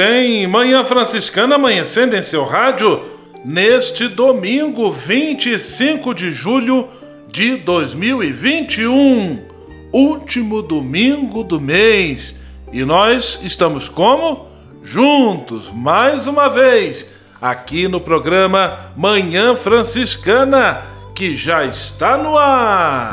Bem, Manhã Franciscana amanhecendo em seu rádio neste domingo 25 de julho de 2021, último domingo do mês. E nós estamos como? Juntos, mais uma vez, aqui no programa Manhã Franciscana, que já está no ar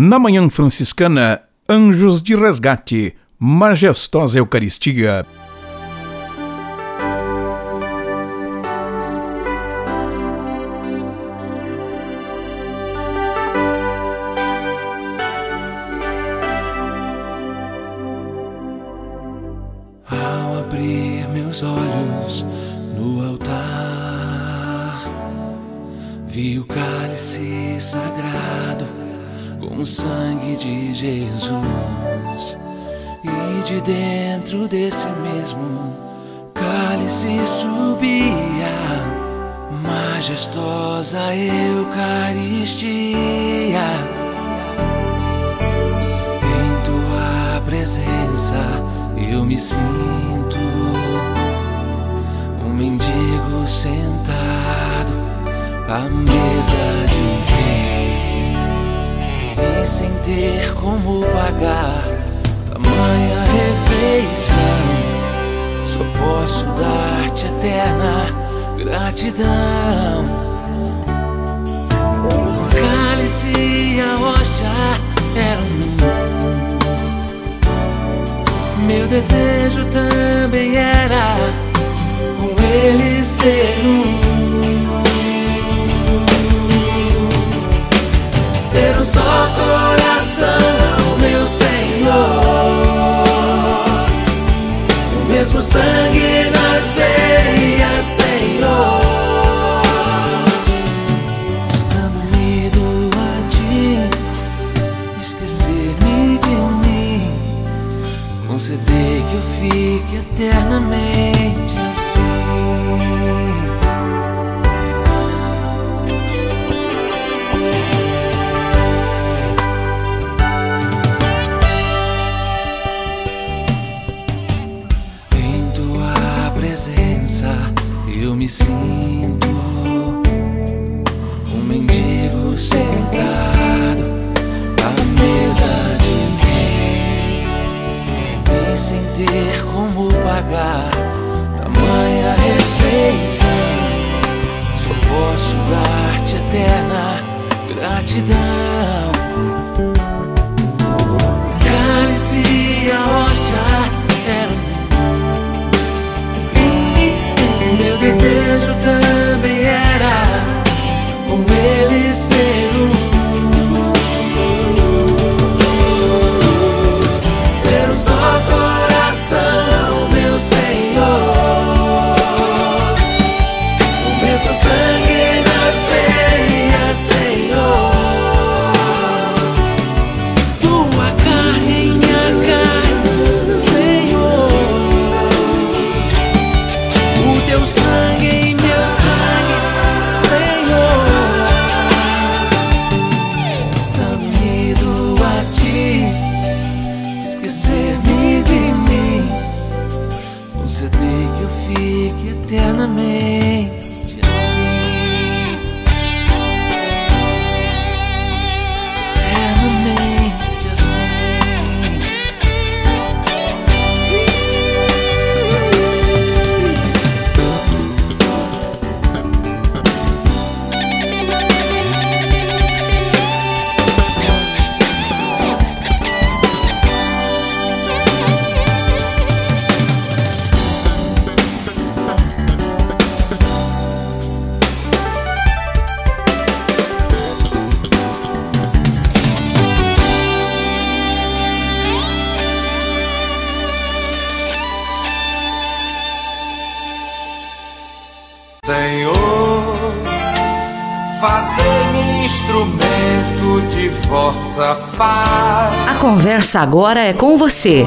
Na Manhã Franciscana, Anjos de Resgate, Majestosa Eucaristia. Desejo também era com ele ser um. ser um só coração, meu Senhor. O mesmo sangue nas veias, Senhor. Fique eternamente ter como pagar tamanha refeição. Só posso dar-te eterna gratidão. O cálice e a hóstia meu desejo. Conversa agora é com você,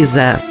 Лиза.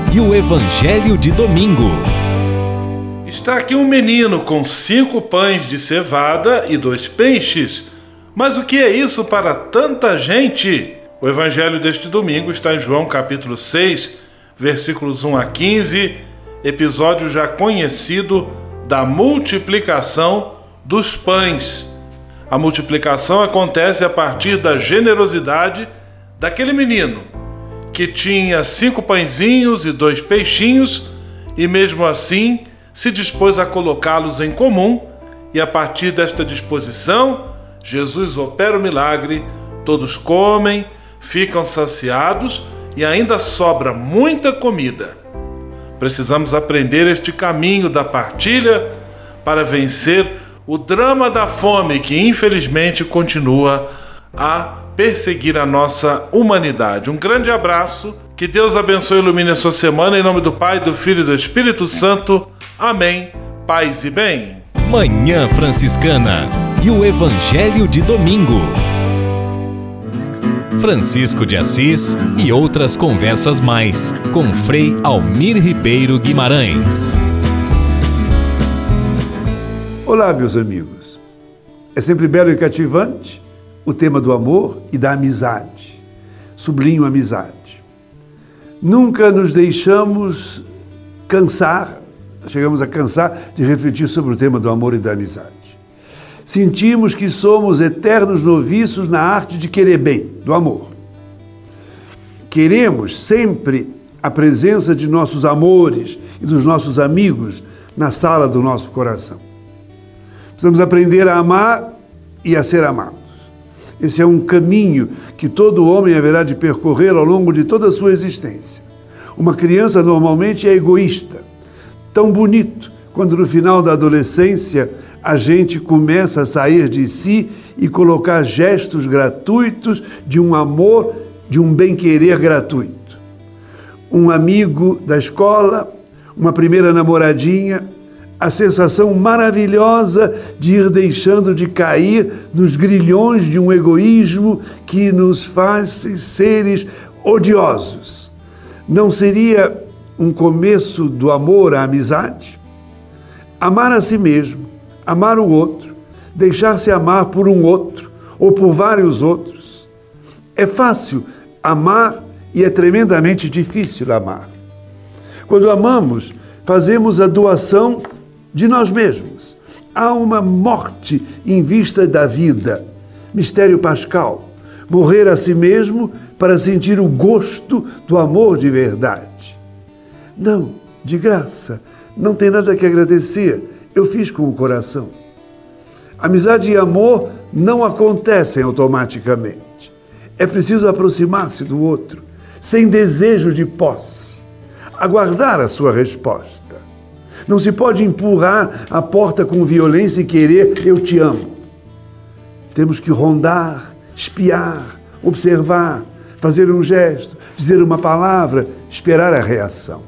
e o Evangelho de Domingo. Está aqui um menino com cinco pães de cevada e dois peixes. Mas o que é isso para tanta gente? O Evangelho deste domingo está em João capítulo 6, versículos 1 a 15, episódio já conhecido da multiplicação dos pães. A multiplicação acontece a partir da generosidade daquele menino que tinha cinco pãezinhos e dois peixinhos, e mesmo assim se dispôs a colocá-los em comum, e a partir desta disposição, Jesus opera o milagre, todos comem, ficam saciados e ainda sobra muita comida. Precisamos aprender este caminho da partilha para vencer o drama da fome que infelizmente continua a perseguir a nossa humanidade. Um grande abraço, que Deus abençoe e ilumine a sua semana, em nome do Pai, do Filho e do Espírito Santo. Amém. Paz e bem. Manhã Franciscana e o Evangelho de Domingo. Francisco de Assis e outras conversas mais, com Frei Almir Ribeiro Guimarães. Olá, meus amigos. É sempre belo e cativante o tema do amor e da amizade. Sublinho amizade. Nunca nos deixamos cansar, chegamos a cansar de refletir sobre o tema do amor e da amizade. Sentimos que somos eternos noviços na arte de querer bem, do amor. Queremos sempre a presença de nossos amores e dos nossos amigos na sala do nosso coração. Precisamos aprender a amar e a ser amados. Esse é um caminho que todo homem haverá de percorrer ao longo de toda a sua existência. Uma criança normalmente é egoísta. Tão bonito quando no final da adolescência a gente começa a sair de si e colocar gestos gratuitos de um amor, de um bem-querer gratuito. Um amigo da escola, uma primeira namoradinha, a sensação maravilhosa de ir deixando de cair nos grilhões de um egoísmo que nos faz seres odiosos. Não seria um começo do amor à amizade? Amar a si mesmo, amar o outro, deixar-se amar por um outro ou por vários outros. É fácil amar e é tremendamente difícil amar. Quando amamos, fazemos a doação de nós mesmos. Há uma morte em vista da vida. Mistério pascal. Morrer a si mesmo para sentir o gosto do amor de verdade. Não, de graça. Não tem nada que agradecer. Eu fiz com o coração. Amizade e amor não acontecem automaticamente. É preciso aproximar-se do outro, sem desejo de posse. Aguardar a sua resposta. Não se pode empurrar a porta com violência e querer eu te amo. Temos que rondar, espiar, observar, fazer um gesto, dizer uma palavra, esperar a reação.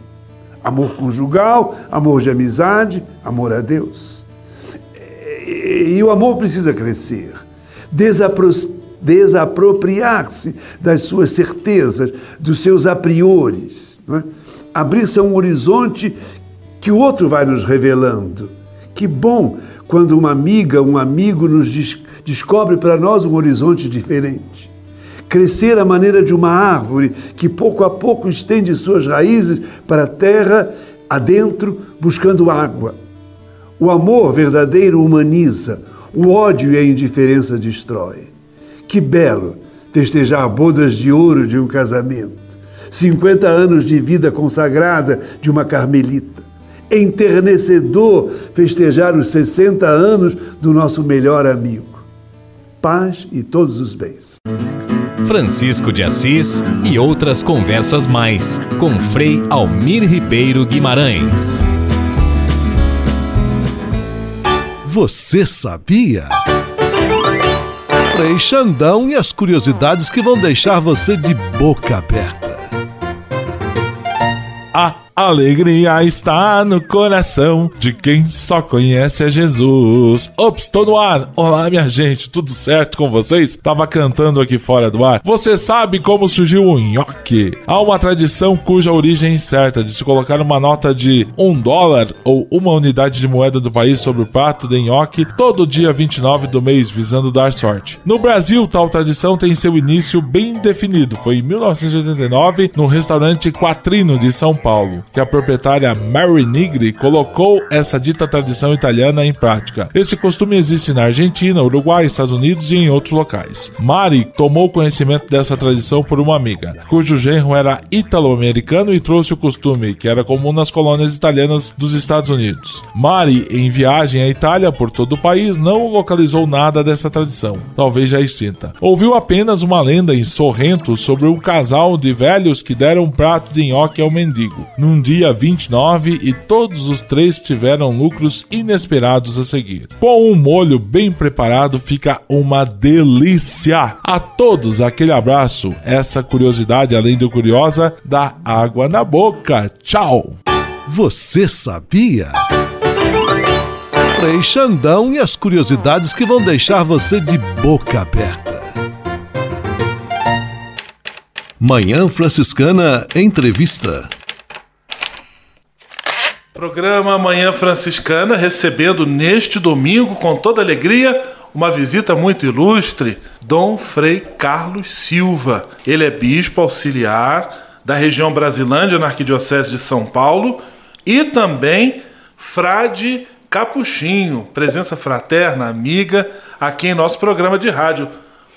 Amor conjugal, amor de amizade, amor a Deus. E o amor precisa crescer, desapro desapropriar-se das suas certezas, dos seus a priores, é? abrir-se a um horizonte que o outro vai nos revelando. Que bom quando uma amiga, um amigo nos des descobre para nós um horizonte diferente. Crescer à maneira de uma árvore que pouco a pouco estende suas raízes para a terra adentro, buscando água. O amor verdadeiro humaniza, o ódio e a indiferença destrói. Que belo festejar bodas de ouro de um casamento, 50 anos de vida consagrada de uma carmelita. Enternecedor festejar os 60 anos do nosso melhor amigo. Paz e todos os bens. Francisco de Assis e outras conversas mais com Frei Almir Ribeiro Guimarães. Você sabia? Frei Xandão e as curiosidades que vão deixar você de boca aberta. Ah! Alegria está no coração de quem só conhece a Jesus. Ops, tô no ar. Olá, minha gente, tudo certo com vocês? Tava cantando aqui fora do ar. Você sabe como surgiu o nhoque? Há uma tradição cuja origem é incerta de se colocar uma nota de um dólar ou uma unidade de moeda do país sobre o prato de nhoque todo dia 29 do mês, visando dar sorte. No Brasil, tal tradição tem seu início bem definido. Foi em 1989, no restaurante Quatrino de São Paulo que a proprietária Mary Nigri colocou essa dita tradição italiana em prática. Esse costume existe na Argentina, Uruguai, Estados Unidos e em outros locais. Mari tomou conhecimento dessa tradição por uma amiga, cujo genro era italo-americano e trouxe o costume, que era comum nas colônias italianas dos Estados Unidos. Mari, em viagem à Itália por todo o país, não localizou nada dessa tradição, talvez já extinta. Ouviu apenas uma lenda em Sorrento sobre um casal de velhos que deram um prato de nhoque ao mendigo. Num num dia 29 e todos os três tiveram lucros inesperados a seguir. Com um molho bem preparado fica uma delícia. A todos aquele abraço. Essa curiosidade, além do curiosa, dá água na boca. Tchau. Você sabia? Frei Xandão e as curiosidades que vão deixar você de boca aberta. Manhã Franciscana Entrevista. Programa Manhã Franciscana recebendo neste domingo, com toda alegria, uma visita muito ilustre, Dom Frei Carlos Silva. Ele é bispo auxiliar da região Brasilândia, na Arquidiocese de São Paulo, e também frade Capuchinho, presença fraterna, amiga, aqui em nosso programa de rádio.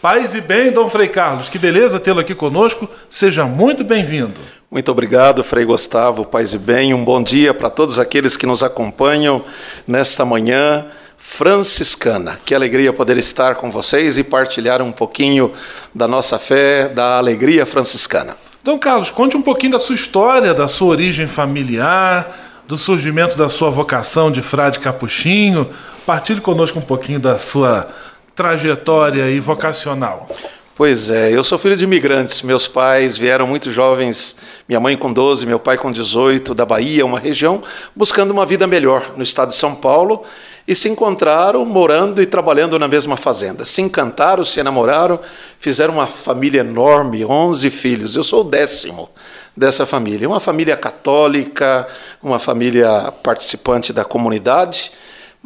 Paz e bem, Dom Frei Carlos, que beleza tê-lo aqui conosco, seja muito bem-vindo. Muito obrigado, Frei Gustavo, paz e bem. Um bom dia para todos aqueles que nos acompanham nesta manhã franciscana. Que alegria poder estar com vocês e partilhar um pouquinho da nossa fé, da alegria franciscana. Então, Carlos, conte um pouquinho da sua história, da sua origem familiar, do surgimento da sua vocação de frade capuchinho. Partilhe conosco um pouquinho da sua trajetória e vocacional. Pois é, eu sou filho de imigrantes. Meus pais vieram muito jovens, minha mãe com 12, meu pai com 18, da Bahia, uma região, buscando uma vida melhor no estado de São Paulo e se encontraram morando e trabalhando na mesma fazenda. Se encantaram, se enamoraram, fizeram uma família enorme, 11 filhos. Eu sou o décimo dessa família. Uma família católica, uma família participante da comunidade.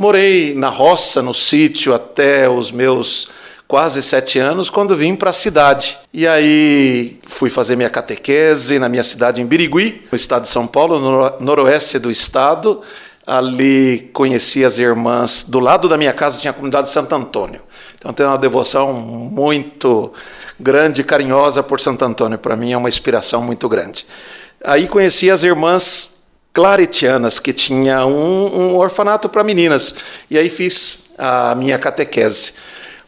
Morei na roça, no sítio, até os meus quase sete anos, quando vim para a cidade. E aí fui fazer minha catequese na minha cidade em Birigui, no estado de São Paulo, no noroeste do estado. Ali conheci as irmãs. Do lado da minha casa tinha a comunidade de Santo Antônio. Então tenho uma devoção muito grande, carinhosa por Santo Antônio. Para mim é uma inspiração muito grande. Aí conheci as irmãs claretianas, que tinha um, um orfanato para meninas. E aí fiz a minha catequese.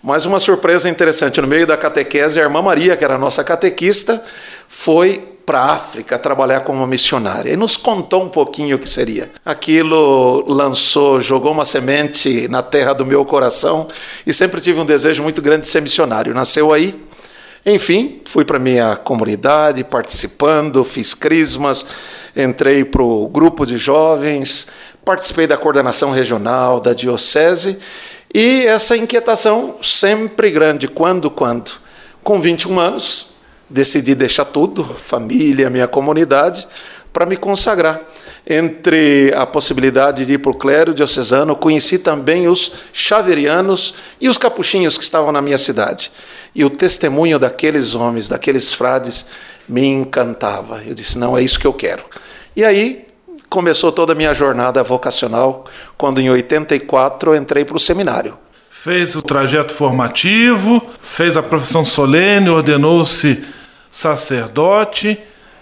Mas uma surpresa interessante, no meio da catequese, a irmã Maria, que era nossa catequista, foi para a África trabalhar como missionária e nos contou um pouquinho o que seria. Aquilo lançou, jogou uma semente na terra do meu coração e sempre tive um desejo muito grande de ser missionário. Nasceu aí. Enfim, fui para minha comunidade participando, fiz crismas, entrei para o grupo de jovens, participei da coordenação regional da diocese e essa inquietação sempre grande. Quando, quando? Com 21 anos, decidi deixar tudo, família, minha comunidade, para me consagrar. entre a possibilidade de ir para o clero diocesano, conheci também os xaverianos e os capuchinhos que estavam na minha cidade. E o testemunho daqueles homens, daqueles frades, me encantava. Eu disse: não, é isso que eu quero. E aí começou toda a minha jornada vocacional, quando em 84 eu entrei para o seminário. Fez o trajeto formativo, fez a profissão solene, ordenou-se sacerdote.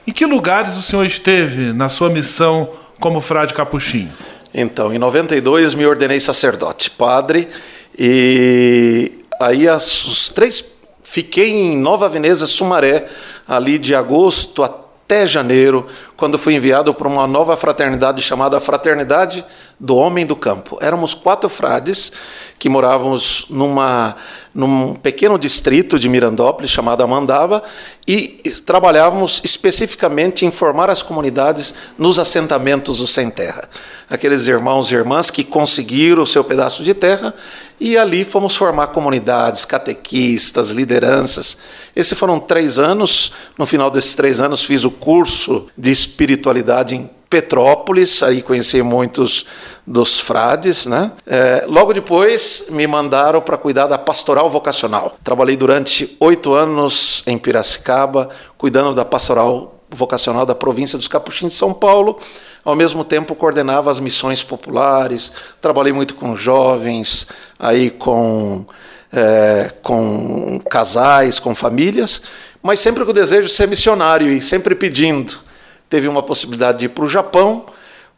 Em que lugares o senhor esteve na sua missão como frade capuchinho? Então, em 92 me ordenei sacerdote, padre, e aí os três fiquei em Nova Veneza, Sumaré, ali de agosto até janeiro, quando fui enviado para uma nova fraternidade chamada Fraternidade do Homem do Campo. Éramos quatro frades que morávamos numa, num pequeno distrito de Mirandópolis chamado Amandaba e trabalhávamos especificamente em formar as comunidades nos assentamentos do sem terra. Aqueles irmãos e irmãs que conseguiram o seu pedaço de terra e ali fomos formar comunidades, catequistas, lideranças. Esses foram três anos. No final desses três anos fiz o curso de espiritualidade em Petrópolis, aí conheci muitos dos frades, né? É, logo depois me mandaram para cuidar da pastoral vocacional. Trabalhei durante oito anos em Piracicaba, cuidando da pastoral vocacional da província dos Capuchinhos de São Paulo. Ao mesmo tempo coordenava as missões populares. Trabalhei muito com jovens, aí com é, com casais, com famílias, mas sempre com o desejo de ser missionário e sempre pedindo teve uma possibilidade de ir para o Japão,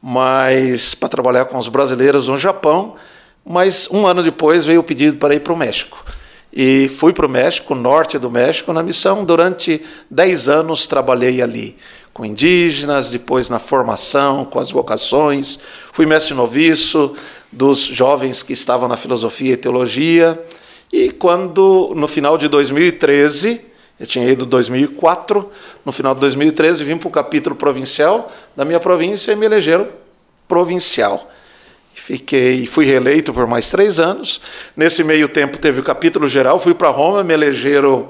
mas para trabalhar com os brasileiros no Japão, mas um ano depois veio o pedido para ir para o México. E fui para o México, norte do México, na missão. Durante dez anos trabalhei ali com indígenas, depois na formação, com as vocações. Fui mestre noviço dos jovens que estavam na filosofia e teologia. E quando, no final de 2013, eu tinha ido em 2004, no final de 2013 vim para o capítulo provincial da minha província e me elegeram provincial. Fiquei, fui reeleito por mais três anos. Nesse meio tempo teve o capítulo geral, fui para Roma, me elegeram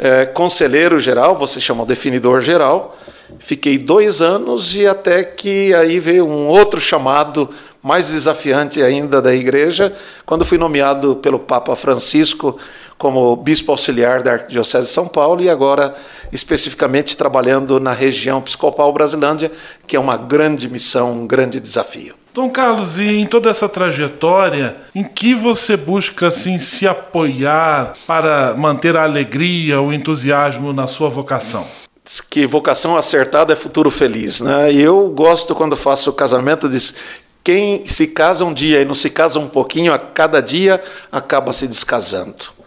é, conselheiro geral, você chama definidor geral. Fiquei dois anos e até que aí veio um outro chamado mais desafiante ainda da igreja, quando fui nomeado pelo Papa Francisco como bispo auxiliar da Arquidiocese de São Paulo e agora especificamente trabalhando na região episcopal Brasilândia, que é uma grande missão, um grande desafio. Dom Carlos, e em toda essa trajetória, em que você busca assim se apoiar para manter a alegria, o entusiasmo na sua vocação? Diz que vocação acertada é futuro feliz, né? E eu gosto quando faço o casamento diz quem se casa um dia e não se casa um pouquinho, a cada dia acaba se descasando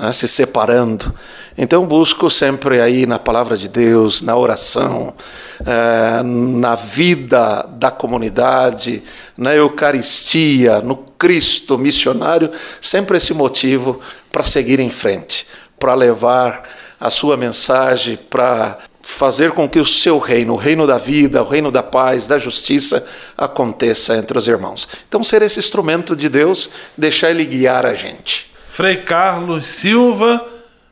né, se separando. Então busco sempre aí na palavra de Deus, na oração, é, na vida da comunidade, na Eucaristia, no Cristo missionário, sempre esse motivo para seguir em frente, para levar a sua mensagem, para fazer com que o seu reino, o reino da vida, o reino da paz, da justiça, aconteça entre os irmãos. Então, ser esse instrumento de Deus, deixar ele guiar a gente. Frei Carlos Silva,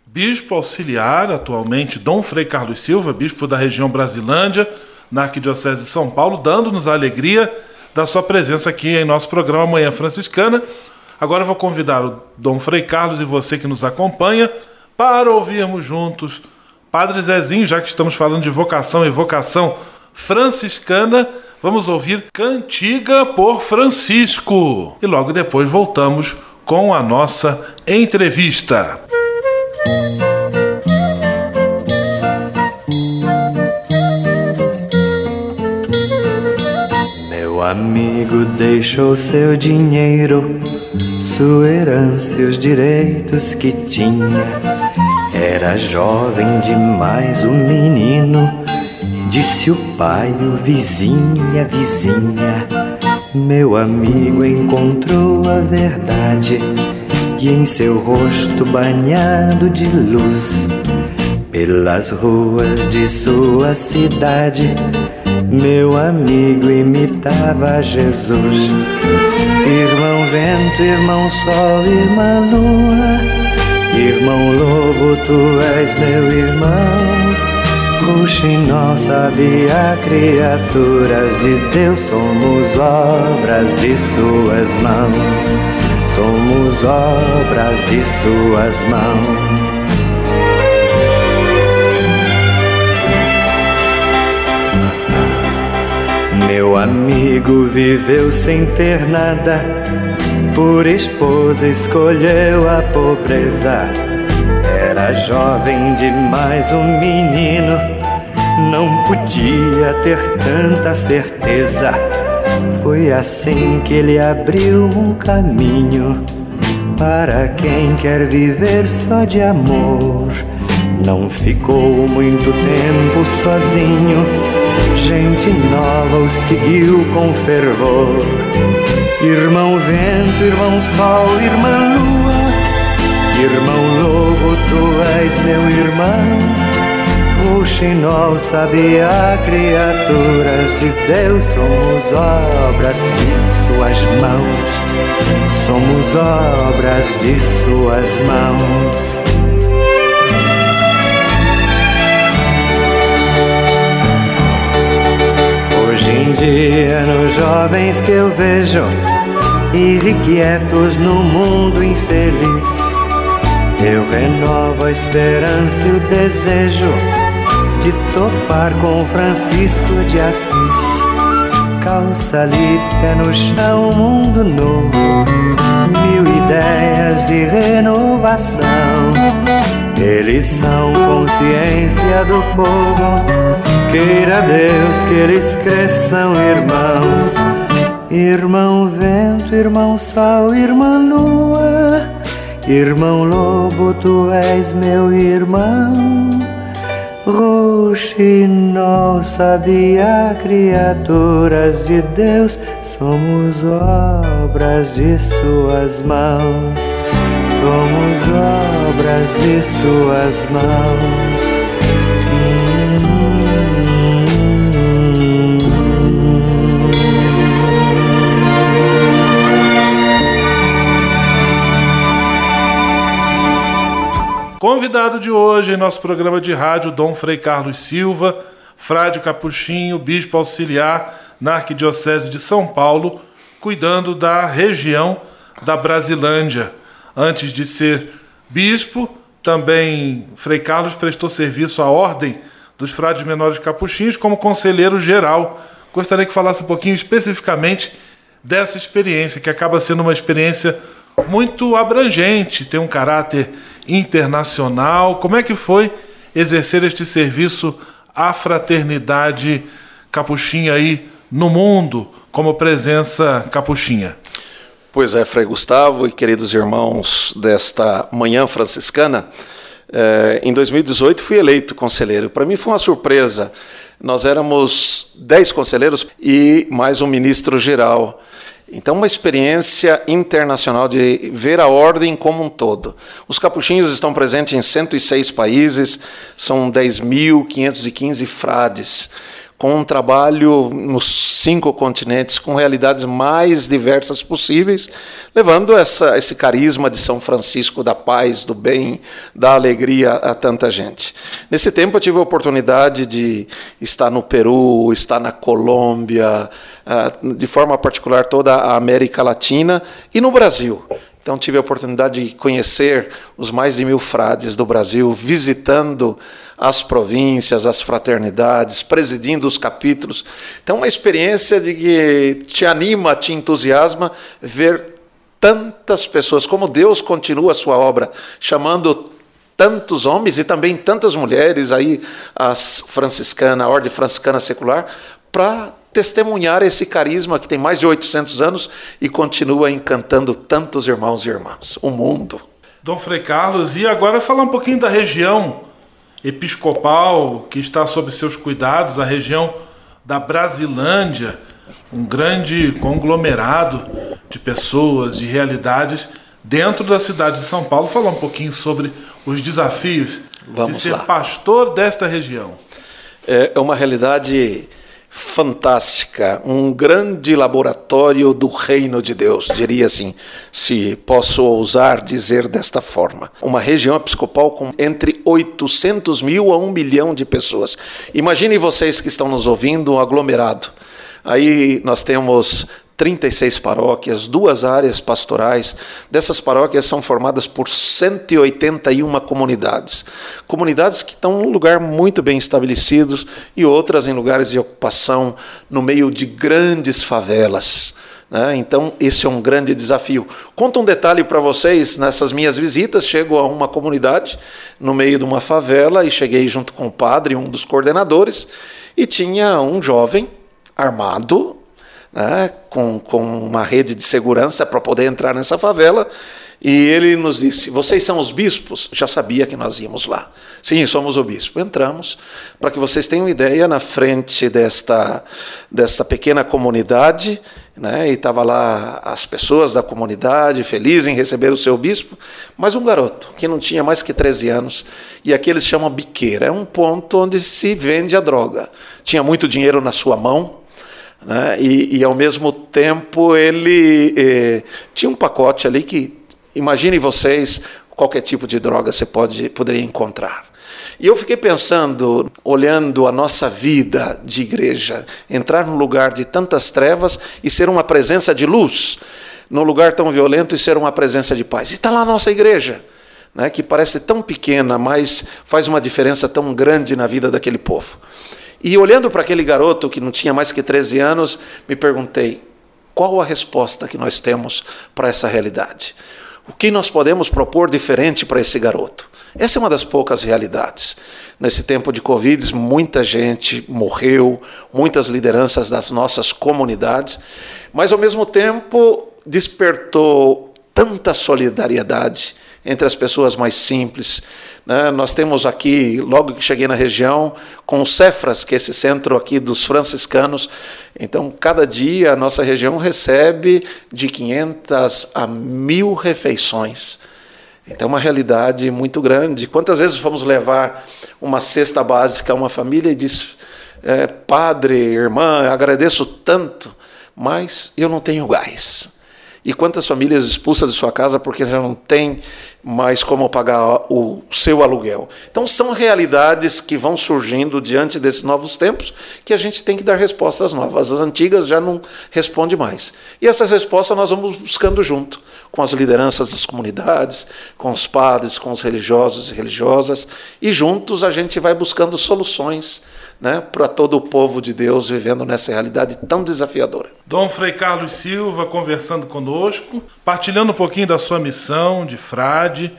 bispo auxiliar, atualmente Dom Frei Carlos Silva, bispo da região Brasilândia, na Arquidiocese de São Paulo, dando-nos a alegria da sua presença aqui em nosso programa Manhã Franciscana. Agora vou convidar o Dom Frei Carlos e você que nos acompanha para ouvirmos juntos Padre Zezinho, já que estamos falando de vocação e vocação franciscana, vamos ouvir Cantiga por Francisco. E logo depois voltamos com a nossa entrevista. Meu amigo deixou seu dinheiro, sua herança e os direitos que tinha. Era jovem demais o menino, disse o pai, o vizinho e a vizinha. Meu amigo encontrou a verdade e em seu rosto banhado de luz, pelas ruas de sua cidade, meu amigo imitava Jesus. Irmão vento, irmão sol, irmã lua, irmão lobo, tu és meu irmão. Ruxinol sabia, criaturas de Deus, somos obras de suas mãos, somos obras de suas mãos. Meu amigo viveu sem ter nada, por esposa escolheu a pobreza. Era jovem demais, um menino, não podia ter tanta certeza. Foi assim que ele abriu um caminho para quem quer viver só de amor. Não ficou muito tempo sozinho gente nova o seguiu com fervor. Irmão vento, irmão sol, irmã lua, irmão lobo, tu és meu irmão. O Xinol sabia criaturas de Deus, somos obras de suas mãos, somos obras de suas mãos. em dia nos jovens que eu vejo, irrequietos no mundo infeliz. Eu renovo a esperança e o desejo de topar com Francisco de Assis. Calça ali, pé no chão, mundo novo, mil ideias de renovação. Eles são consciência do povo Queira Deus que eles cresçam irmãos, irmão vento, irmão sol, irmã lua, irmão lobo, tu és meu irmão. Roxinol sabia criaturas de Deus, somos obras de suas mãos, somos obras de suas mãos. Convidado de hoje em nosso programa de rádio, Dom Frei Carlos Silva, frade capuchinho, bispo auxiliar na Arquidiocese de São Paulo, cuidando da região da Brasilândia. Antes de ser bispo, também Frei Carlos prestou serviço à Ordem dos Frades Menores Capuchinhos como conselheiro geral. Gostaria que falasse um pouquinho especificamente dessa experiência, que acaba sendo uma experiência muito abrangente, tem um caráter internacional. Como é que foi exercer este serviço à fraternidade capuchinha aí no mundo, como presença capuchinha? Pois é, Frei Gustavo e queridos irmãos desta manhã franciscana, eh, em 2018 fui eleito conselheiro. Para mim foi uma surpresa. Nós éramos dez conselheiros e mais um ministro geral. Então, uma experiência internacional de ver a ordem como um todo. Os capuchinhos estão presentes em 106 países, são 10.515 frades com um trabalho nos cinco continentes, com realidades mais diversas possíveis, levando essa, esse carisma de São Francisco da paz, do bem, da alegria a tanta gente. Nesse tempo eu tive a oportunidade de estar no Peru, estar na Colômbia, ah, de forma particular toda a América Latina e no Brasil. Então tive a oportunidade de conhecer os mais de mil frades do Brasil, visitando as províncias, as fraternidades, presidindo os capítulos. Então uma experiência de que te anima, te entusiasma ver tantas pessoas, como Deus continua a sua obra, chamando tantos homens e também tantas mulheres aí, as franciscana, a ordem franciscana secular, para testemunhar esse carisma que tem mais de 800 anos e continua encantando tantos irmãos e irmãs, o mundo. Dom Frei Carlos, e agora falar um pouquinho da região episcopal que está sob seus cuidados, a região da Brasilândia, um grande conglomerado de pessoas, de realidades dentro da cidade de São Paulo. Falar um pouquinho sobre os desafios Vamos de ser lá. pastor desta região. É uma realidade fantástica, um grande laboratório do reino de Deus, diria assim, se posso ousar dizer desta forma. Uma região episcopal com entre 800 mil a um milhão de pessoas. Imaginem vocês que estão nos ouvindo, um aglomerado. Aí nós temos 36 paróquias, duas áreas pastorais. Dessas paróquias são formadas por 181 comunidades. Comunidades que estão num lugar muito bem estabelecidos e outras em lugares de ocupação, no meio de grandes favelas. Né? Então, esse é um grande desafio. Conta um detalhe para vocês: nessas minhas visitas, chego a uma comunidade no meio de uma favela e cheguei junto com o padre, um dos coordenadores, e tinha um jovem armado, né, com, com uma rede de segurança para poder entrar nessa favela. E ele nos disse: Vocês são os bispos? Já sabia que nós íamos lá. Sim, somos o bispo. Entramos. Para que vocês tenham ideia, na frente desta, desta pequena comunidade, né, e estava lá as pessoas da comunidade felizes em receber o seu bispo, mas um garoto que não tinha mais que 13 anos, e aqui eles chamam biqueira, é um ponto onde se vende a droga. Tinha muito dinheiro na sua mão, né? E, e, ao mesmo tempo ele eh, tinha um pacote ali que, imaginem vocês, qualquer tipo de droga você pode, poderia encontrar. E eu fiquei pensando, olhando a nossa vida de igreja, entrar num lugar de tantas trevas e ser uma presença de luz, num lugar tão violento e ser uma presença de paz. E está lá a nossa igreja, né, que parece tão pequena, mas faz uma diferença tão grande na vida daquele povo. E olhando para aquele garoto que não tinha mais que 13 anos, me perguntei: qual a resposta que nós temos para essa realidade? O que nós podemos propor diferente para esse garoto? Essa é uma das poucas realidades. Nesse tempo de Covid, muita gente morreu, muitas lideranças das nossas comunidades, mas ao mesmo tempo despertou tanta solidariedade entre as pessoas mais simples. Né? Nós temos aqui, logo que cheguei na região, com o Cefras, que é esse centro aqui dos franciscanos. Então, cada dia a nossa região recebe de 500 a mil refeições. Então, é uma realidade muito grande. Quantas vezes fomos levar uma cesta básica a uma família e diz: é, Padre, irmã, agradeço tanto, mas eu não tenho gás. E quantas famílias expulsas de sua casa porque já não tem mais como pagar o seu aluguel. Então são realidades que vão surgindo diante desses novos tempos que a gente tem que dar respostas novas. As antigas já não respondem mais. E essas respostas nós vamos buscando junto com as lideranças das comunidades, com os padres, com os religiosos e religiosas, e juntos a gente vai buscando soluções né, para todo o povo de Deus vivendo nessa realidade tão desafiadora. Dom Frei Carlos Silva conversando conosco, partilhando um pouquinho da sua missão de frade,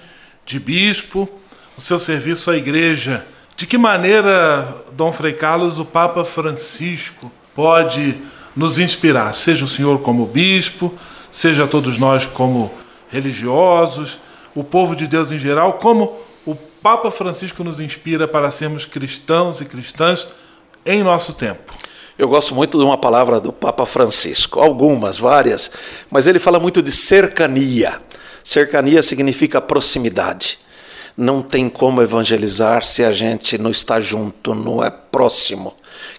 de bispo, o seu serviço à igreja. De que maneira, Dom Frei Carlos, o Papa Francisco pode nos inspirar, seja o senhor como bispo, seja todos nós como religiosos, o povo de Deus em geral, como o Papa Francisco nos inspira para sermos cristãos e cristãs em nosso tempo. Eu gosto muito de uma palavra do Papa Francisco, algumas, várias, mas ele fala muito de cercania. Cercania significa proximidade. Não tem como evangelizar se a gente não está junto, não é próximo.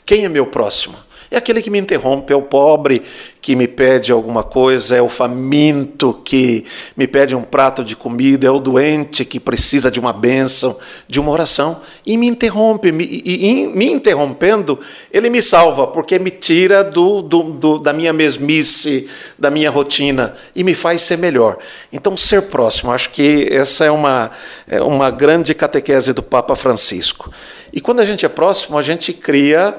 Quem é meu próximo? É aquele que me interrompe, é o pobre que me pede alguma coisa, é o faminto que me pede um prato de comida, é o doente que precisa de uma bênção, de uma oração, e me interrompe. Me, e, e me interrompendo, ele me salva, porque me tira do, do, do, da minha mesmice, da minha rotina, e me faz ser melhor. Então, ser próximo, acho que essa é uma, é uma grande catequese do Papa Francisco. E quando a gente é próximo, a gente cria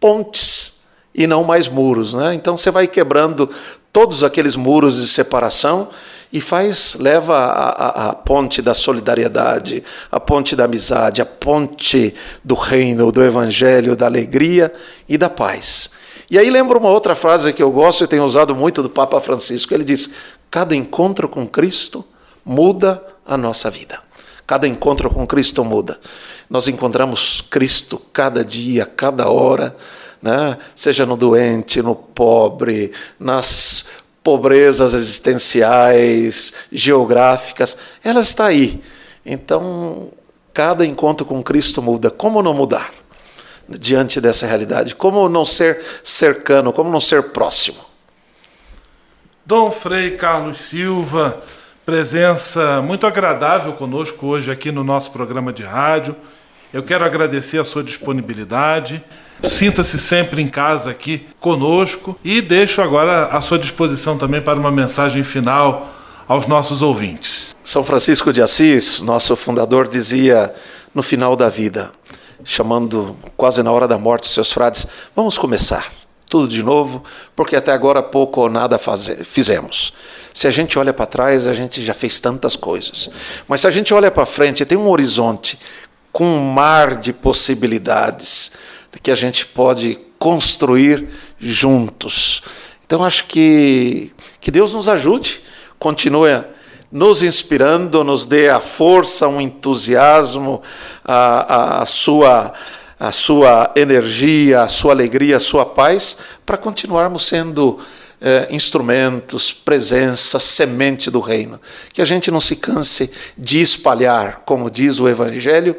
pontes e não mais muros. Né? Então você vai quebrando todos aqueles muros de separação e faz leva a, a, a, ponte da solidariedade, a ponte da amizade, a ponte do reino, do evangelho, da alegria e da paz. E aí lembro uma outra frase que eu gosto e tenho usado muito do Papa Francisco. Ele diz: cada encontro com Cristo muda a nossa vida. Cada encontro com Cristo muda. Nós encontramos Cristo cada dia, cada hora, né? seja no doente, no pobre, nas pobrezas existenciais, geográficas, ela está aí. Então, cada encontro com Cristo muda. Como não mudar? diante dessa realidade? Como não ser cercano, como não ser próximo? Dom Frei Carlos Silva, presença muito agradável conosco hoje aqui no nosso programa de rádio. Eu quero agradecer a sua disponibilidade. Sinta-se sempre em casa aqui conosco e deixo agora à sua disposição também para uma mensagem final aos nossos ouvintes. São Francisco de Assis, nosso fundador, dizia no final da vida, chamando quase na hora da morte seus frades: Vamos começar tudo de novo, porque até agora pouco ou nada faze- fizemos. Se a gente olha para trás, a gente já fez tantas coisas. Mas se a gente olha para frente, tem um horizonte com um mar de possibilidades que a gente pode construir juntos. Então acho que que Deus nos ajude, continue nos inspirando, nos dê a força, um entusiasmo, a, a, a sua a sua energia, a sua alegria, a sua paz, para continuarmos sendo eh, instrumentos, presença, semente do reino. Que a gente não se canse de espalhar, como diz o Evangelho,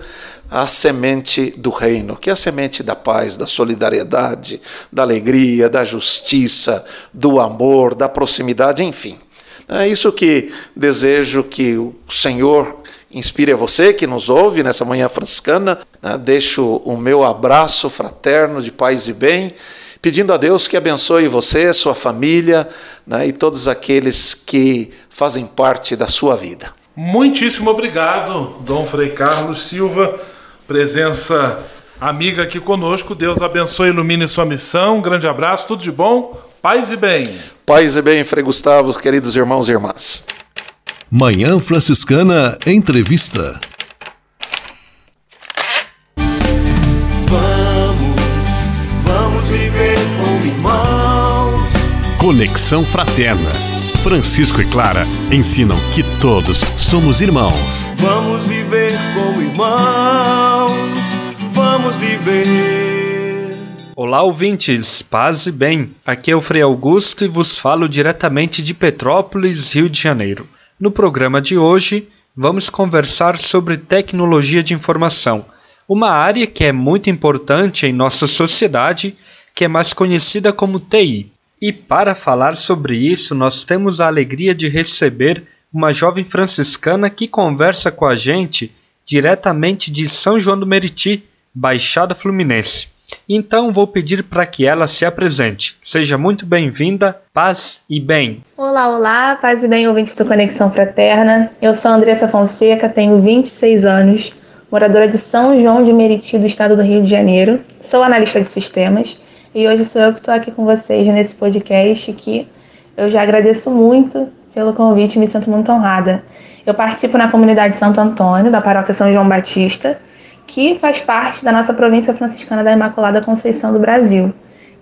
a semente do reino, que é a semente da paz, da solidariedade, da alegria, da justiça, do amor, da proximidade, enfim. É isso que desejo que o Senhor inspire a você que nos ouve nessa manhã franciscana. Né? Deixo o meu abraço fraterno de paz e bem, pedindo a Deus que abençoe você, sua família né? e todos aqueles que fazem parte da sua vida. Muitíssimo obrigado, Dom Frei Carlos Silva, presença amiga aqui conosco. Deus abençoe e ilumine sua missão. Um grande abraço, tudo de bom, paz e bem. Paz e bem, Frei Gustavo, queridos irmãos e irmãs. Manhã Franciscana Entrevista. Vamos, vamos viver como irmãos. Conexão Fraterna. Francisco e Clara ensinam que todos somos irmãos. Vamos viver como irmãos. Vamos viver. Olá, ouvintes, paz e bem. Aqui é o Frei Augusto e vos falo diretamente de Petrópolis, Rio de Janeiro. No programa de hoje, vamos conversar sobre tecnologia de informação, uma área que é muito importante em nossa sociedade, que é mais conhecida como TI. E para falar sobre isso, nós temos a alegria de receber uma jovem franciscana que conversa com a gente diretamente de São João do Meriti, Baixada Fluminense. Então vou pedir para que ela se apresente. Seja muito bem-vinda, paz e bem. Olá, olá, paz e bem, ouvintes do Conexão Fraterna. Eu sou Andressa Fonseca, tenho 26 anos, moradora de São João de Meriti, do estado do Rio de Janeiro. Sou analista de sistemas e hoje sou eu que estou aqui com vocês nesse podcast que eu já agradeço muito pelo convite e me sinto muito honrada. Eu participo na comunidade Santo Antônio, da paróquia São João Batista, que faz parte da nossa província franciscana da Imaculada Conceição do Brasil,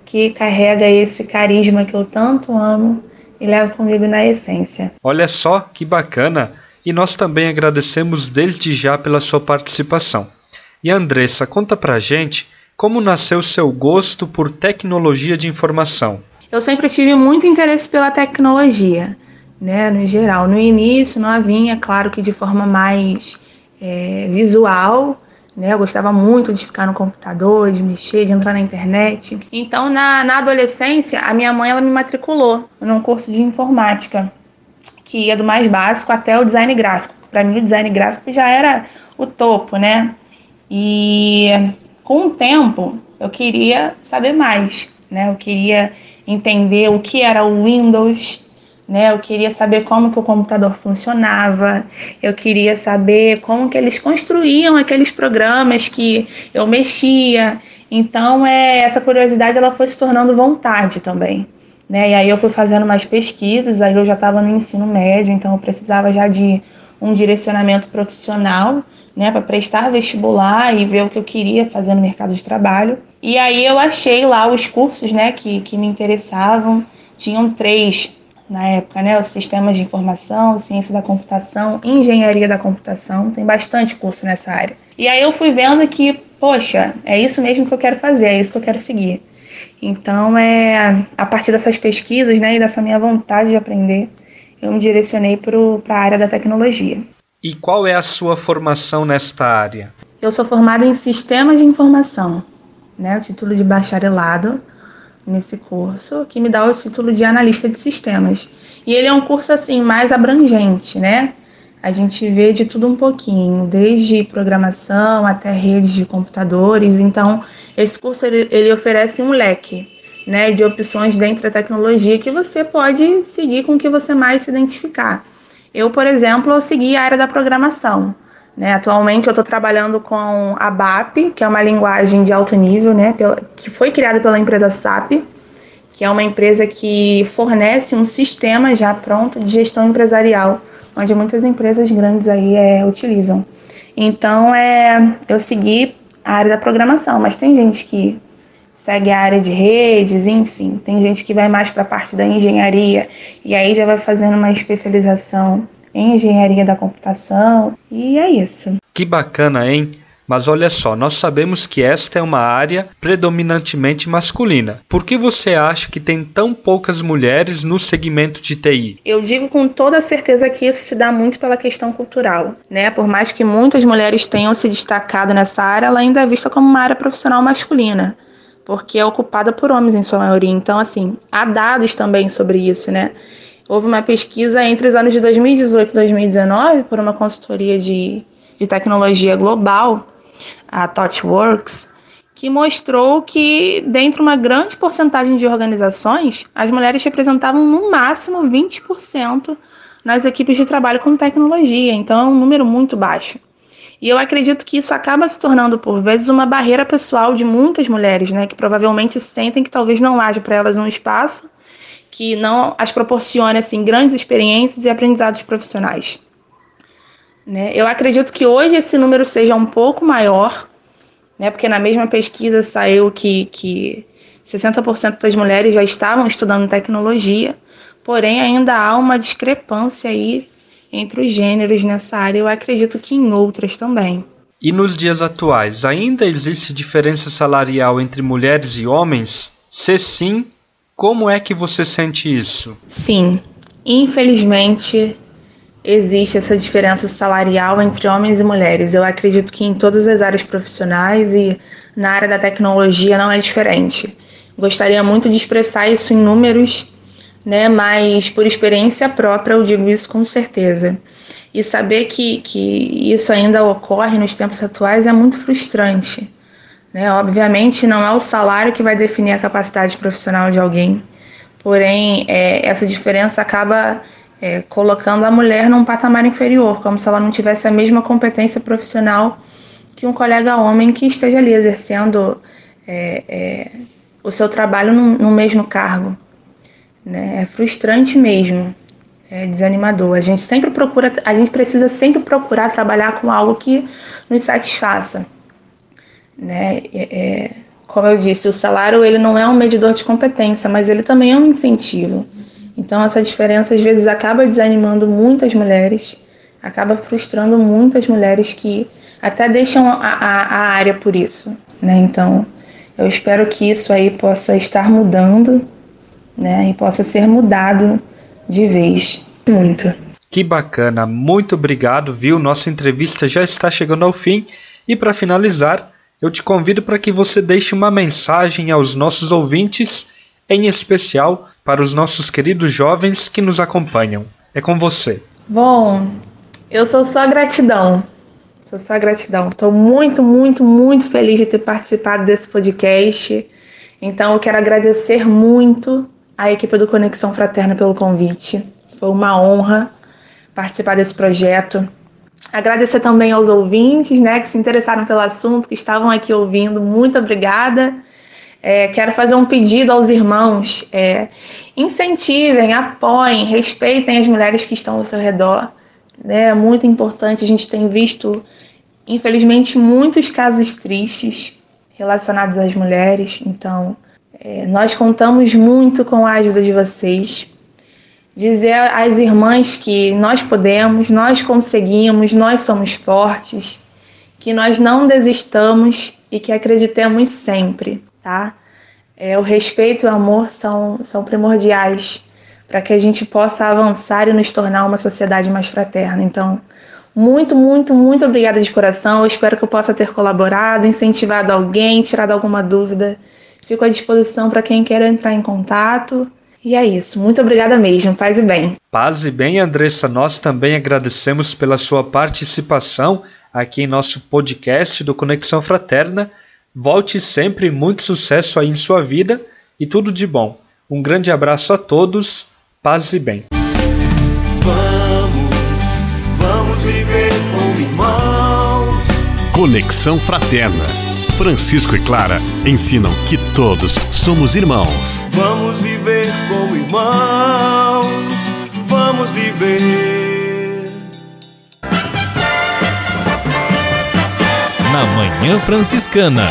que carrega esse carisma que eu tanto amo e levo comigo na essência. Olha só que bacana! E nós também agradecemos desde já pela sua participação. E Andressa, conta pra gente como nasceu seu gosto por tecnologia de informação. Eu sempre tive muito interesse pela tecnologia, né, no geral. No início não havia, claro que de forma mais é, visual, né? Eu gostava muito de ficar no computador, de mexer, de entrar na internet. Então, na, na adolescência, a minha mãe ela me matriculou num curso de informática, que ia do mais básico até o design gráfico. Para mim, o design gráfico já era o topo, né? E com o tempo, eu queria saber mais, né? Eu queria entender o que era o Windows, né? Eu queria saber como que o computador funcionava, eu queria saber como que eles construíam aqueles programas que eu mexia. Então, é, essa curiosidade ela foi se tornando vontade também. Né? E aí eu fui fazendo mais pesquisas, aí eu já estava no ensino médio, então eu precisava já de um direcionamento profissional, né, para prestar vestibular e ver o que eu queria fazer no mercado de trabalho. E aí eu achei lá os cursos, né, que, que me interessavam. Tinham três na época, né? Os sistemas de informação, ciência da computação, engenharia da computação, tem bastante curso nessa área. E aí eu fui vendo que, poxa, é isso mesmo que eu quero fazer, é isso que eu quero seguir. Então, é a partir dessas pesquisas, né, e dessa minha vontade de aprender, eu me direcionei para a área da tecnologia. E qual é a sua formação nesta área? Eu sou formada em sistemas de informação, né, o título de bacharelado nesse curso, que me dá o título de analista de sistemas. E ele é um curso assim mais abrangente, né? A gente vê de tudo um pouquinho, desde programação até redes de computadores. Então, esse curso ele, oferece um leque né, de opções dentro da tecnologia que você pode seguir com o que você mais se identificar. Eu, por exemplo, segui a área da programação. Né? Atualmente eu estou trabalhando com a BAP, que é uma linguagem de alto nível, né, que foi criada pela empresa SAP, que é uma empresa que fornece um sistema já pronto de gestão empresarial, onde muitas empresas grandes aí é, utilizam. Então, é, eu segui a área da programação, mas tem gente que segue a área de redes, enfim. Tem gente que vai mais para a parte da engenharia e aí já vai fazendo uma especialização em engenharia da computação e é isso. Que bacana, hein? Mas olha só, nós sabemos que esta é uma área predominantemente masculina. Por que você acha que tem tão poucas mulheres no segmento de TI? Eu digo com toda certeza que isso se dá muito pela questão cultural, né? Por mais que muitas mulheres tenham se destacado nessa área, ela ainda é vista como uma área profissional masculina porque é ocupada por homens em sua maioria. Então, assim, há dados também sobre isso, né? Houve uma pesquisa entre os anos de 2018 e 2019 por uma consultoria de, de tecnologia global, a ThoughtWorks, que mostrou que, dentro de uma grande porcentagem de organizações, as mulheres representavam no máximo 20% nas equipes de trabalho com tecnologia. Então, é um número muito baixo. E eu acredito que isso acaba se tornando, por vezes, uma barreira pessoal de muitas mulheres, né, que provavelmente sentem que talvez não haja para elas um espaço que não as proporcione assim grandes experiências e aprendizados profissionais. Né? Eu acredito que hoje esse número seja um pouco maior, né, porque na mesma pesquisa saiu que, que 60% das mulheres já estavam estudando tecnologia, porém ainda há uma discrepância aí entre os gêneros nessa área, eu acredito que em outras também. E nos dias atuais, ainda existe diferença salarial entre mulheres e homens? Se sim, como é que você sente isso? Sim, infelizmente existe essa diferença salarial entre homens e mulheres. Eu acredito que em todas as áreas profissionais e na área da tecnologia não é diferente. Gostaria muito de expressar isso em números né? Mas por experiência própria eu digo isso com certeza. E saber que, que isso ainda ocorre nos tempos atuais é muito frustrante. Né? Obviamente não é o salário que vai definir a capacidade profissional de alguém, porém é, essa diferença acaba é, colocando a mulher num patamar inferior, como se ela não tivesse a mesma competência profissional que um colega homem que esteja ali exercendo é, é o seu trabalho no, no mesmo cargo. Né? É frustrante mesmo, é desanimador. A gente sempre procura, a gente precisa sempre procurar trabalhar com algo que nos satisfaça. Né? É, é, como eu disse, o salário ele não é um medidor de competência, mas ele também é um incentivo. Então essa diferença às vezes acaba desanimando muitas mulheres, acaba frustrando muitas mulheres que até deixam a, a, a área por isso. Né? Então eu espero que isso aí possa estar mudando né, e possa ser mudado de vez. Muito. Que bacana, muito obrigado, viu? Nossa entrevista já está chegando ao fim e para finalizar, eu te convido para que você deixe uma mensagem aos nossos ouvintes, em especial para os nossos queridos jovens que nos acompanham. É com você. Bom, eu sou só gratidão. Sou só gratidão. Estou muito, muito, muito feliz de ter participado desse podcast. Então, eu quero agradecer muito a equipe do Conexão Fraterna pelo convite. Foi uma honra participar desse projeto. Agradecer também aos ouvintes né, que se interessaram pelo assunto, que estavam aqui ouvindo. Muito obrigada. É, quero fazer um pedido aos irmãos: é, incentivem, apoiem, respeitem as mulheres que estão ao seu redor. Né? É muito importante. A gente tem visto, infelizmente, muitos casos tristes relacionados às mulheres. Então, é, nós contamos muito com a ajuda de vocês. Dizer às irmãs que nós podemos, nós conseguimos, nós somos fortes, que nós não desistamos e que acreditemos sempre, tá? É, o respeito e o amor são, são primordiais para que a gente possa avançar e nos tornar uma sociedade mais fraterna. Então, Muito, muito, muito obrigada de coração. Eu espero que eu possa ter colaborado, incentivado alguém, tirado alguma dúvida. Fico à disposição para quem queira entrar em contato. E é isso. Muito obrigada mesmo. Paz e bem. Paz e bem, Andressa. Nós também agradecemos pela sua participação aqui em nosso podcast do Conexão Fraterna. Volte sempre, muito sucesso aí em sua vida e tudo de bom. Um grande abraço a todos. Paz e bem. Vamos viver como irmãos. Conexão Fraterna. Francisco e Clara ensinam que todos somos irmãos. Vamos viver como irmãos. Vamos viver. Na Manhã Franciscana.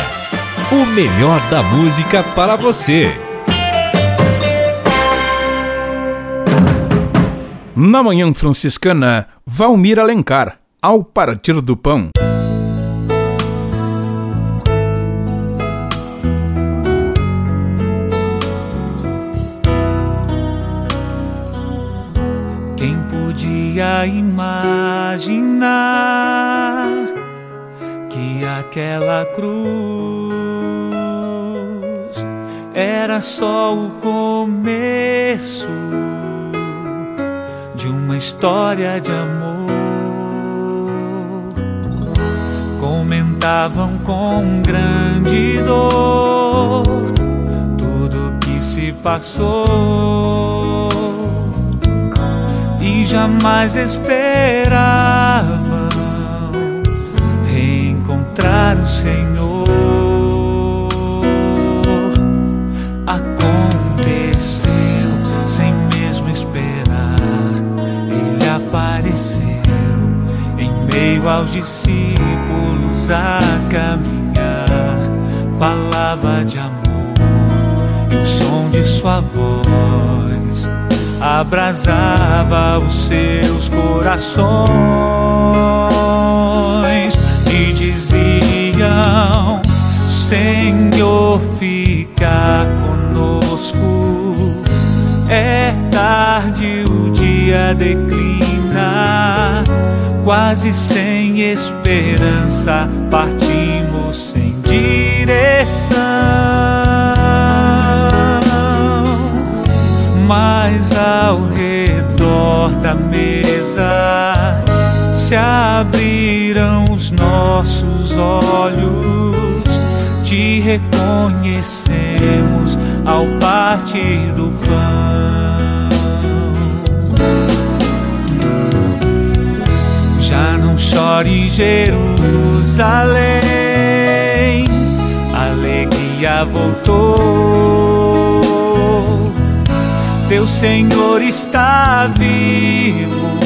O melhor da música para você. Na Manhã Franciscana, Valmir Alencar, ao partir do pão. Podia imaginar que aquela cruz era só o começo de uma história de amor? Comentavam com grande dor tudo que se passou jamais esperavam reencontrar o Senhor. Aconteceu sem mesmo esperar, ele apareceu em meio aos discípulos a caminhar, falava de amor e o som de sua voz abrasava os seus corações e diziam: Senhor, fica conosco. É tarde, o dia declina, quase sem esperança, partimos mesa se abriram os nossos olhos, te reconhecemos ao partir do pão. Já não chore Jerusalém, alegria voltou teu Senhor está vivo,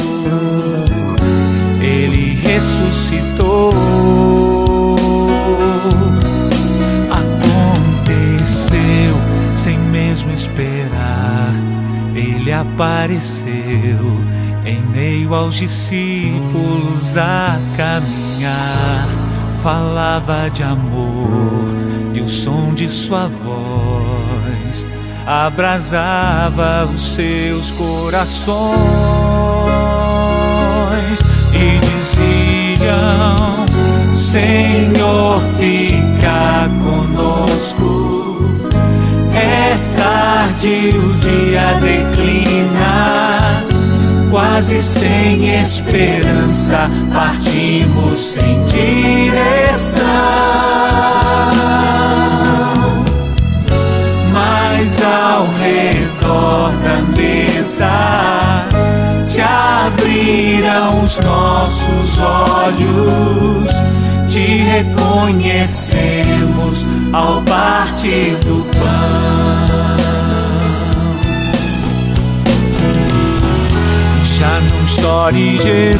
Ele ressuscitou. Aconteceu sem mesmo esperar, Ele apareceu em meio aos discípulos a caminhar. Falava de amor e o som de sua voz abrasava os seus corações e diziam: Senhor, fica conosco. É tarde, o dia declina, quase sem esperança, partimos sem direção da mesa se abriram os nossos olhos, te reconhecemos ao partir do pão. Já não chore Jerusalém.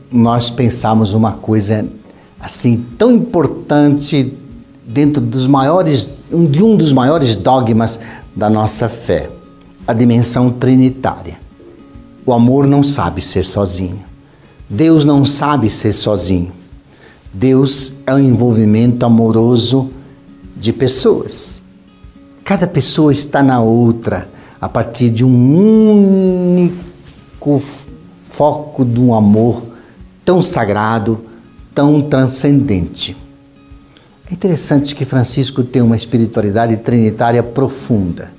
nós pensamos uma coisa assim tão importante dentro dos maiores de um dos maiores dogmas da nossa fé, a dimensão trinitária. O amor não sabe ser sozinho. Deus não sabe ser sozinho. Deus é um envolvimento amoroso de pessoas. Cada pessoa está na outra a partir de um único foco de um amor tão sagrado, tão transcendente. É interessante que Francisco tem uma espiritualidade trinitária profunda.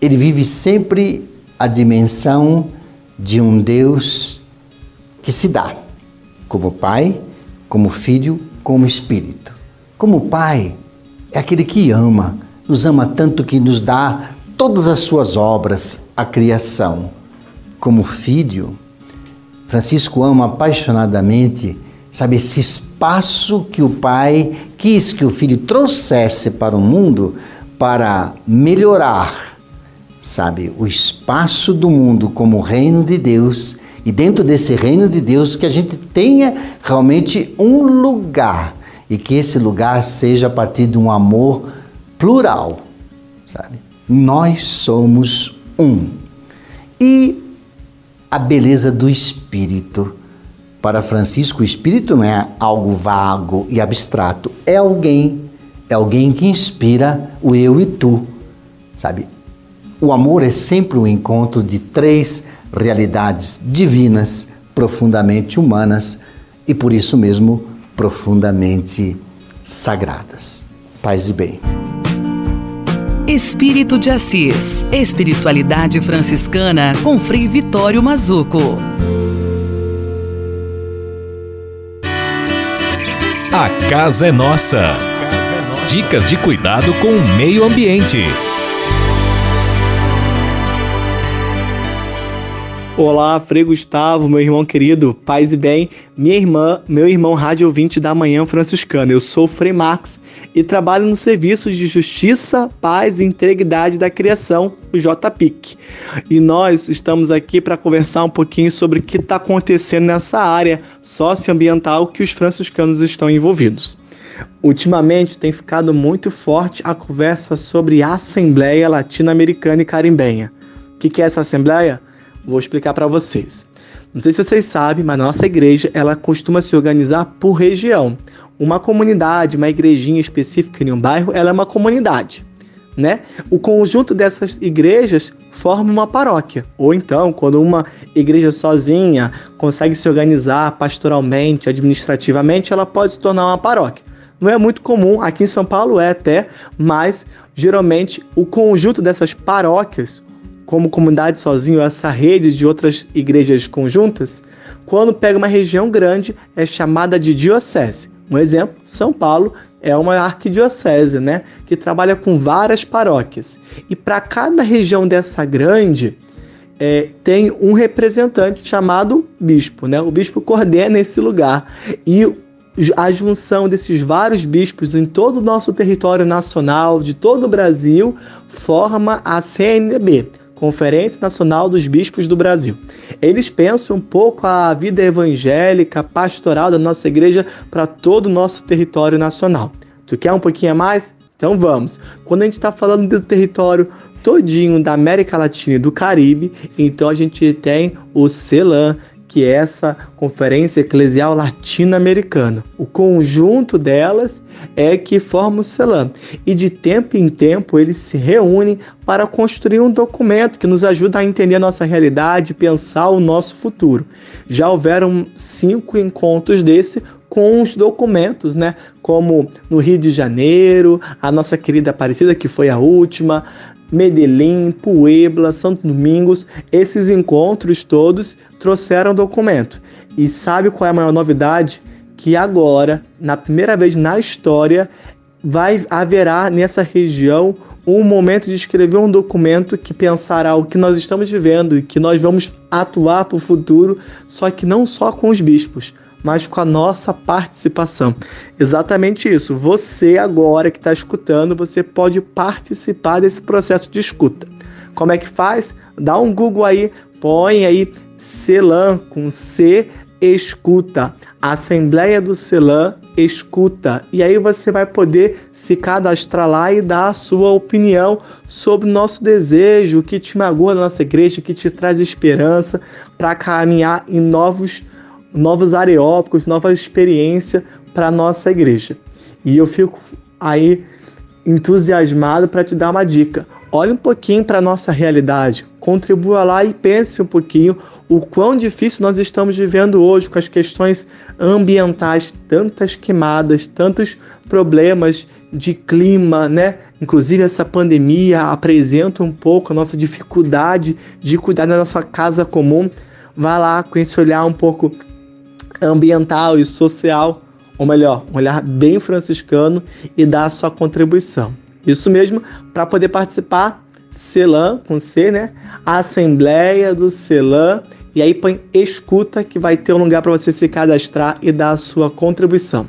Ele vive sempre a dimensão de um Deus que se dá como Pai, como Filho, como Espírito. Como Pai, é aquele que ama, nos ama tanto que nos dá todas as suas obras, a criação. Como Filho, Francisco ama apaixonadamente, sabe, esse espaço que o pai quis que o filho trouxesse para o mundo para melhorar, sabe, o espaço do mundo como reino de Deus e dentro desse reino de Deus que a gente tenha realmente um lugar e que esse lugar seja a partir de um amor plural, sabe? Nós somos um. E a beleza do espírito. Para Francisco, o espírito não é algo vago e abstrato, é alguém, é alguém que inspira o eu e tu, sabe? O amor é sempre o um encontro de três realidades divinas, profundamente humanas e por isso mesmo profundamente sagradas. Paz e bem. Espírito de Assis. Espiritualidade franciscana com Frei Vitório Mazuco. A casa é nossa. Dicas de cuidado com o meio ambiente. Olá, Frei Gustavo, meu irmão querido, paz e bem, minha irmã, meu irmão rádio ouvinte da Manhã Franciscana. Eu sou o Frei Max e trabalho no Serviço de Justiça, Paz e Integridade da Criação, o JPIC. E nós estamos aqui para conversar um pouquinho sobre o que está acontecendo nessa área socioambiental que os franciscanos estão envolvidos. Ultimamente tem ficado muito forte a conversa sobre a Assembleia Latino-Americana e Carimbenha. O que é essa Assembleia? Vou explicar para vocês. Não sei se vocês sabem, mas nossa igreja ela costuma se organizar por região. Uma comunidade, uma igrejinha específica em um bairro, ela é uma comunidade. Né? O conjunto dessas igrejas forma uma paróquia. Ou então, quando uma igreja sozinha consegue se organizar pastoralmente, administrativamente, ela pode se tornar uma paróquia. Não é muito comum, aqui em São Paulo é até, mas geralmente o conjunto dessas paróquias como comunidade sozinho, essa rede de outras igrejas conjuntas, quando pega uma região grande, é chamada de diocese. Um exemplo, São Paulo é uma arquidiocese, né, que trabalha com várias paróquias. E para cada região dessa grande, é, tem um representante chamado bispo, né? O bispo coordena esse lugar e a junção desses vários bispos em todo o nosso território nacional, de todo o Brasil, forma a CNB, Conferência Nacional dos Bispos do Brasil. Eles pensam um pouco a vida evangélica, pastoral da nossa igreja para todo o nosso território nacional. Tu quer um pouquinho a mais? Então vamos. Quando a gente está falando do território todinho da América Latina e do Caribe. Então a gente tem o CELAM, que é essa Conferência Eclesial Latino-Americana. O conjunto delas é que forma o CELAM. E de tempo em tempo eles se reúnem para construir um documento que nos ajuda a entender nossa realidade, pensar o nosso futuro. Já houveram cinco encontros desse com os documentos, né? Como no Rio de Janeiro, a nossa querida Aparecida, que foi a última, Medellín, Puebla, Santo Domingos, esses encontros todos trouxeram documento. E sabe qual é a maior novidade? Que agora, na primeira vez na história, vai haverá nessa região um momento de escrever um documento que pensará o que nós estamos vivendo e que nós vamos atuar para o futuro, só que não só com os bispos, mas com a nossa participação. Exatamente isso. Você agora que está escutando, você pode participar desse processo de escuta. Como é que faz? Dá um Google aí, põe aí CELAM com C escuta. Assembleia do CELAM escuta. E aí você vai poder se cadastrar lá e dar a sua opinião sobre o nosso desejo, o que te magoa na nossa igreja, que te traz esperança para caminhar em novos novos areópicos, nova experiência para a nossa igreja. E eu fico aí entusiasmado para te dar uma dica. Olhe um pouquinho para a nossa realidade, contribua lá e pense um pouquinho o quão difícil nós estamos vivendo hoje com as questões ambientais, tantas queimadas, tantos problemas de clima, né? Inclusive essa pandemia apresenta um pouco a nossa dificuldade de cuidar da nossa casa comum. Vá lá com esse olhar um pouco ambiental e social, ou melhor, um olhar bem franciscano e dar a sua contribuição. Isso mesmo, para poder participar, CELAM, com C, né? Assembleia do CELAM, e aí põe escuta, que vai ter um lugar para você se cadastrar e dar a sua contribuição.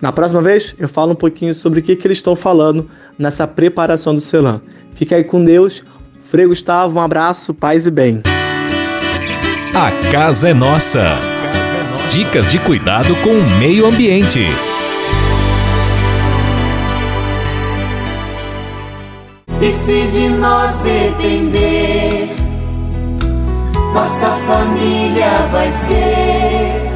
Na próxima vez, eu falo um pouquinho sobre o que, que eles estão falando nessa preparação do CELAM. Fica aí com Deus. Frei Gustavo, um abraço, paz e bem. A casa é nossa. Dicas de cuidado com o meio ambiente. E se de nós depender, nossa família vai ser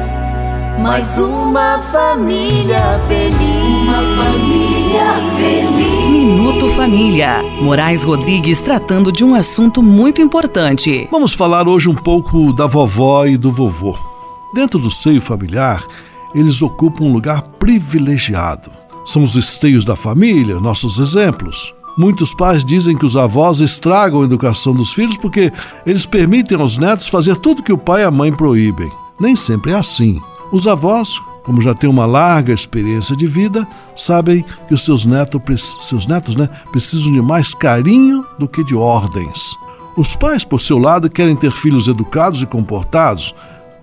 mais uma família feliz. Uma família feliz. Minuto Família. Moraes Rodrigues tratando de um assunto muito importante. Vamos falar hoje um pouco da vovó e do vovô. Dentro do seio familiar, eles ocupam um lugar privilegiado. São os esteios da família, nossos exemplos. Muitos pais dizem que os avós estragam a educação dos filhos porque eles permitem aos netos fazer tudo que o pai e a mãe proíbem. Nem sempre é assim. Os avós, como já têm uma larga experiência de vida, sabem que os seus netos, seus netos né, precisam de mais carinho do que de ordens. Os pais, por seu lado, querem ter filhos educados e comportados,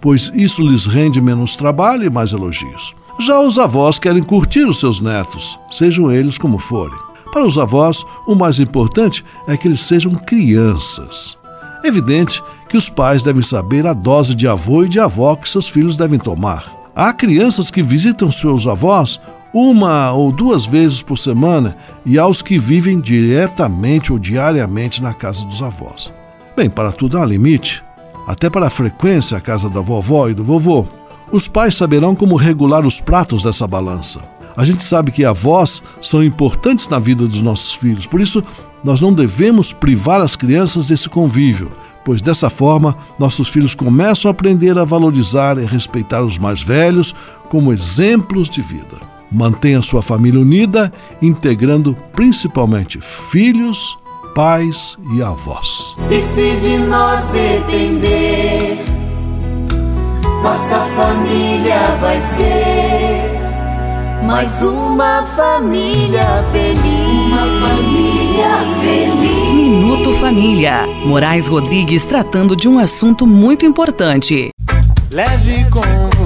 pois isso lhes rende menos trabalho e mais elogios. Já os avós querem curtir os seus netos, sejam eles como forem. Para os avós, o mais importante é que eles sejam crianças. É evidente que os pais devem saber a dose de avô e de avó que seus filhos devem tomar. Há crianças que visitam seus avós uma ou duas vezes por semana e aos que vivem diretamente ou diariamente na casa dos avós. Bem, para tudo há limite até para a frequência à casa da vovó e do vovô. Os pais saberão como regular os pratos dessa balança. A gente sabe que avós são importantes na vida dos nossos filhos, por isso nós não devemos privar as crianças desse convívio, pois dessa forma nossos filhos começam a aprender a valorizar e respeitar os mais velhos como exemplos de vida. Mantenha sua família unida, integrando principalmente filhos, pais e avós. E se de nós depender, nossa família vai ser mais uma família feliz. Uma família feliz. Minuto Família. Moraes Rodrigues tratando de um assunto muito importante. Leve com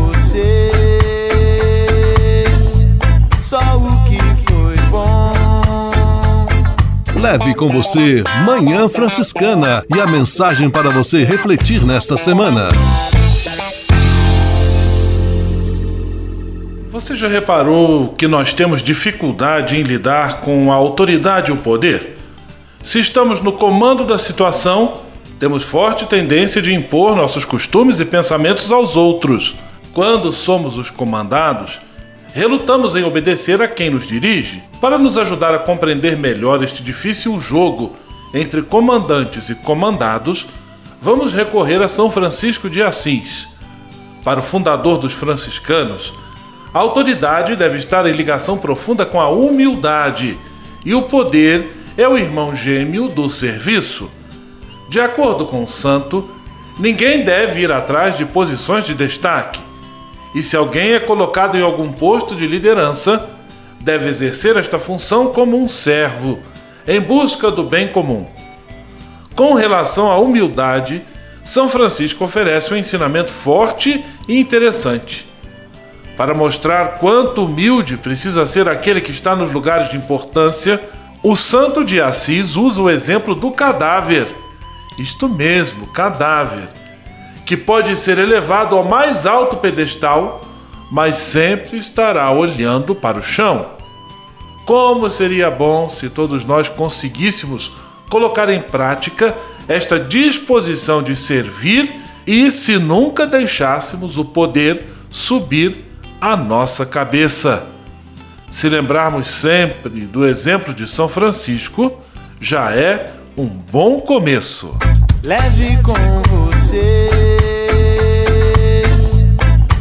Leve com você Manhã Franciscana e a mensagem para você refletir nesta semana. Você já reparou que nós temos dificuldade em lidar com a autoridade e o poder? Se estamos no comando da situação, temos forte tendência de impor nossos costumes e pensamentos aos outros. Quando somos os comandados, relutamos em obedecer a quem nos dirige. Para nos ajudar a compreender melhor este difícil jogo entre comandantes e comandados, vamos recorrer a São Francisco de Assis. Para o fundador dos franciscanos, a autoridade deve estar em ligação profunda com a humildade, e o poder é o irmão gêmeo do serviço. De acordo com o santo, ninguém deve ir atrás de posições de destaque. E se alguém é colocado em algum posto de liderança, deve exercer esta função como um servo, em busca do bem comum. Com relação à humildade, São Francisco oferece um ensinamento forte e interessante. Para mostrar quanto humilde precisa ser aquele que está nos lugares de importância, o santo de Assis usa o exemplo do cadáver isto mesmo, cadáver, que pode ser elevado ao mais alto pedestal, mas sempre estará olhando para o chão. Como seria bom se todos nós conseguíssemos colocar em prática esta disposição de servir e se nunca deixássemos o poder subir à nossa cabeça. Se lembrarmos sempre do exemplo de São Francisco, já é um bom começo. Leve com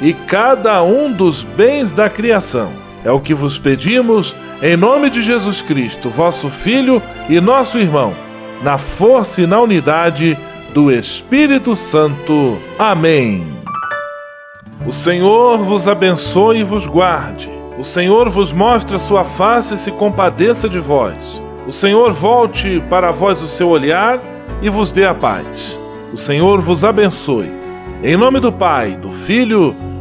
e cada um dos bens da criação. É o que vos pedimos em nome de Jesus Cristo, vosso Filho e nosso irmão, na força e na unidade do Espírito Santo. Amém. O Senhor vos abençoe e vos guarde. O Senhor vos mostre a sua face e se compadeça de vós. O Senhor volte para vós o seu olhar e vos dê a paz. O Senhor vos abençoe. Em nome do Pai, do Filho